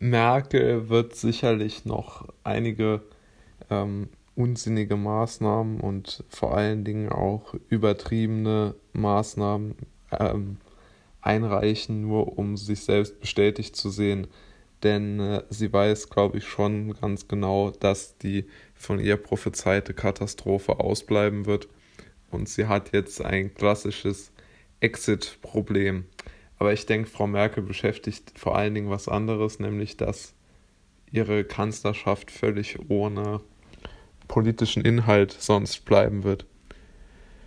Merkel wird sicherlich noch einige ähm, unsinnige Maßnahmen und vor allen Dingen auch übertriebene Maßnahmen ähm, einreichen, nur um sich selbst bestätigt zu sehen. Denn äh, sie weiß, glaube ich, schon ganz genau, dass die von ihr prophezeite Katastrophe ausbleiben wird. Und sie hat jetzt ein klassisches Exit-Problem. Aber ich denke, Frau Merkel beschäftigt vor allen Dingen was anderes, nämlich dass ihre Kanzlerschaft völlig ohne politischen Inhalt sonst bleiben wird.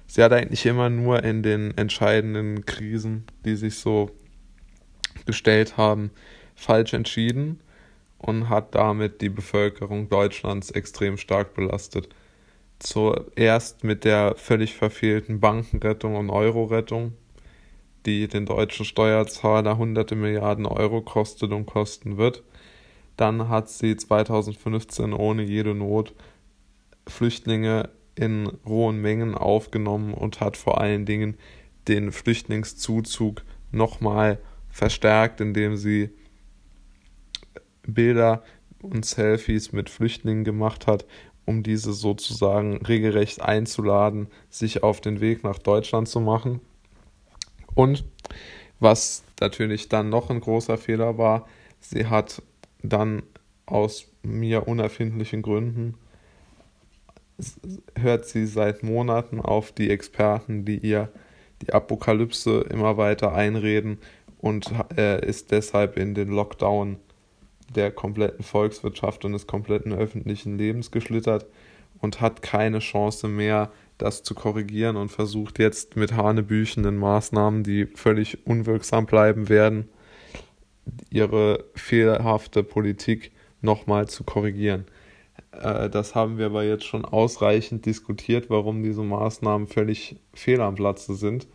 Sie hat eigentlich immer nur in den entscheidenden Krisen, die sich so gestellt haben, falsch entschieden und hat damit die Bevölkerung Deutschlands extrem stark belastet. Zuerst mit der völlig verfehlten Bankenrettung und Euro-Rettung, die den deutschen Steuerzahler hunderte Milliarden Euro kostet und kosten wird. Dann hat sie 2015 ohne jede Not Flüchtlinge in hohen Mengen aufgenommen und hat vor allen Dingen den Flüchtlingszuzug nochmal verstärkt, indem sie Bilder und Selfies mit Flüchtlingen gemacht hat, um diese sozusagen regelrecht einzuladen, sich auf den Weg nach Deutschland zu machen. Und was natürlich dann noch ein großer Fehler war, sie hat dann aus mir unerfindlichen Gründen hört sie seit Monaten auf die Experten, die ihr die Apokalypse immer weiter einreden und äh, ist deshalb in den Lockdown der kompletten Volkswirtschaft und des kompletten öffentlichen Lebens geschlittert und hat keine Chance mehr, das zu korrigieren und versucht jetzt mit hanebüchenden Maßnahmen, die völlig unwirksam bleiben werden, ihre fehlerhafte Politik nochmal zu korrigieren. Äh, das haben wir aber jetzt schon ausreichend diskutiert, warum diese Maßnahmen völlig fehl am Platze sind,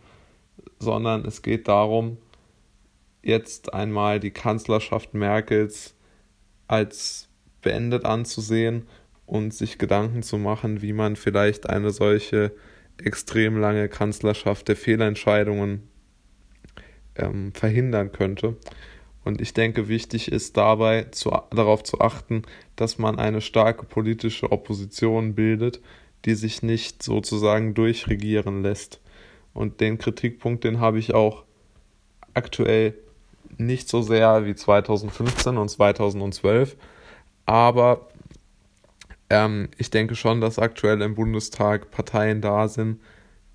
sondern es geht darum, jetzt einmal die Kanzlerschaft Merkels als beendet anzusehen und sich Gedanken zu machen, wie man vielleicht eine solche extrem lange Kanzlerschaft der Fehlentscheidungen ähm, verhindern könnte. Und ich denke, wichtig ist dabei zu, darauf zu achten, dass man eine starke politische Opposition bildet, die sich nicht sozusagen durchregieren lässt. Und den Kritikpunkt, den habe ich auch aktuell nicht so sehr wie 2015 und 2012, aber ähm, ich denke schon, dass aktuell im Bundestag Parteien da sind,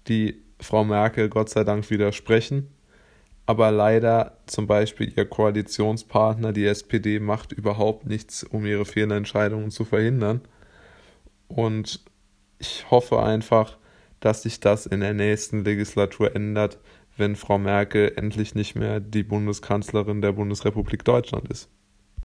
die Frau Merkel Gott sei Dank widersprechen aber leider zum Beispiel ihr Koalitionspartner, die SPD, macht überhaupt nichts, um ihre Fehlentscheidungen zu verhindern. Und ich hoffe einfach, dass sich das in der nächsten Legislatur ändert, wenn Frau Merkel endlich nicht mehr die Bundeskanzlerin der Bundesrepublik Deutschland ist.